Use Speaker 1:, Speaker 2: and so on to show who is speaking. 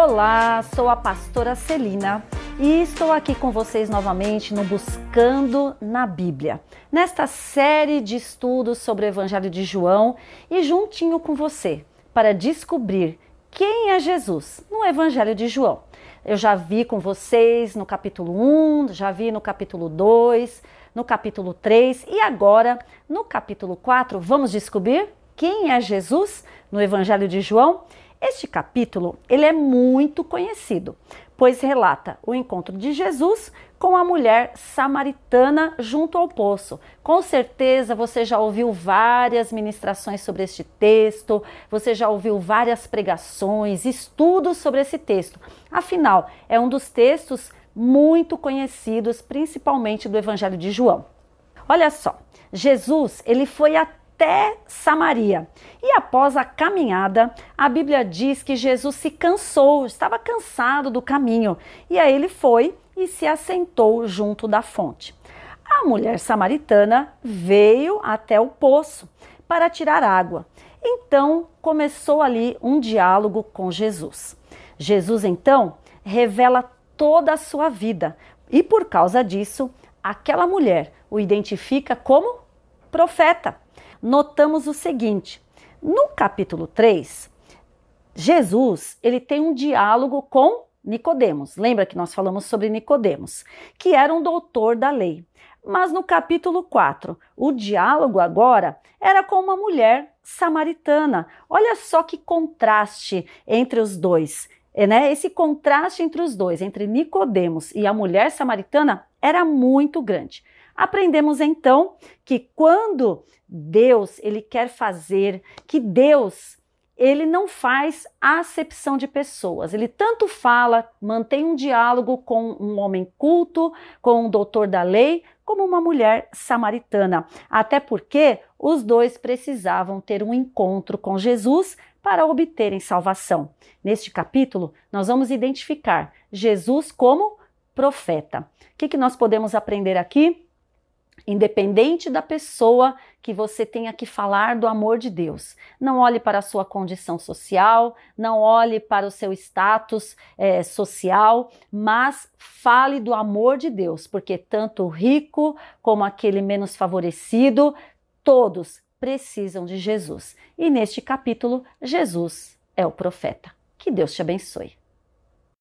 Speaker 1: Olá, sou a pastora Celina e estou aqui com vocês novamente no Buscando na Bíblia, nesta série de estudos sobre o Evangelho de João e juntinho com você para descobrir quem é Jesus no Evangelho de João. Eu já vi com vocês no capítulo 1, já vi no capítulo 2, no capítulo 3 e agora no capítulo 4 vamos descobrir quem é Jesus no Evangelho de João. Este capítulo ele é muito conhecido, pois relata o encontro de Jesus com a mulher samaritana junto ao poço. Com certeza você já ouviu várias ministrações sobre este texto, você já ouviu várias pregações, estudos sobre esse texto. Afinal, é um dos textos muito conhecidos, principalmente do Evangelho de João. Olha só, Jesus ele foi até até Samaria. E após a caminhada, a Bíblia diz que Jesus se cansou, estava cansado do caminho, e aí ele foi e se assentou junto da fonte. A mulher samaritana veio até o poço para tirar água. Então começou ali um diálogo com Jesus. Jesus então revela toda a sua vida e por causa disso, aquela mulher o identifica como profeta notamos o seguinte: no capítulo 3, Jesus, ele tem um diálogo com Nicodemos. Lembra que nós falamos sobre Nicodemos, que era um doutor da lei. Mas no capítulo 4, o diálogo agora era com uma mulher samaritana. Olha só que contraste entre os dois. É, né? Esse contraste entre os dois, entre Nicodemos e a mulher samaritana, era muito grande. Aprendemos então que quando Deus ele quer fazer, que Deus ele não faz acepção de pessoas. Ele tanto fala, mantém um diálogo com um homem culto, com um doutor da lei, como uma mulher samaritana. Até porque os dois precisavam ter um encontro com Jesus para obterem salvação. Neste capítulo, nós vamos identificar Jesus como profeta. O que, que nós podemos aprender aqui? Independente da pessoa que você tenha que falar do amor de Deus. Não olhe para a sua condição social, não olhe para o seu status é, social, mas fale do amor de Deus, porque tanto o rico como aquele menos favorecido, todos precisam de Jesus. E neste capítulo, Jesus é o profeta. Que Deus te abençoe.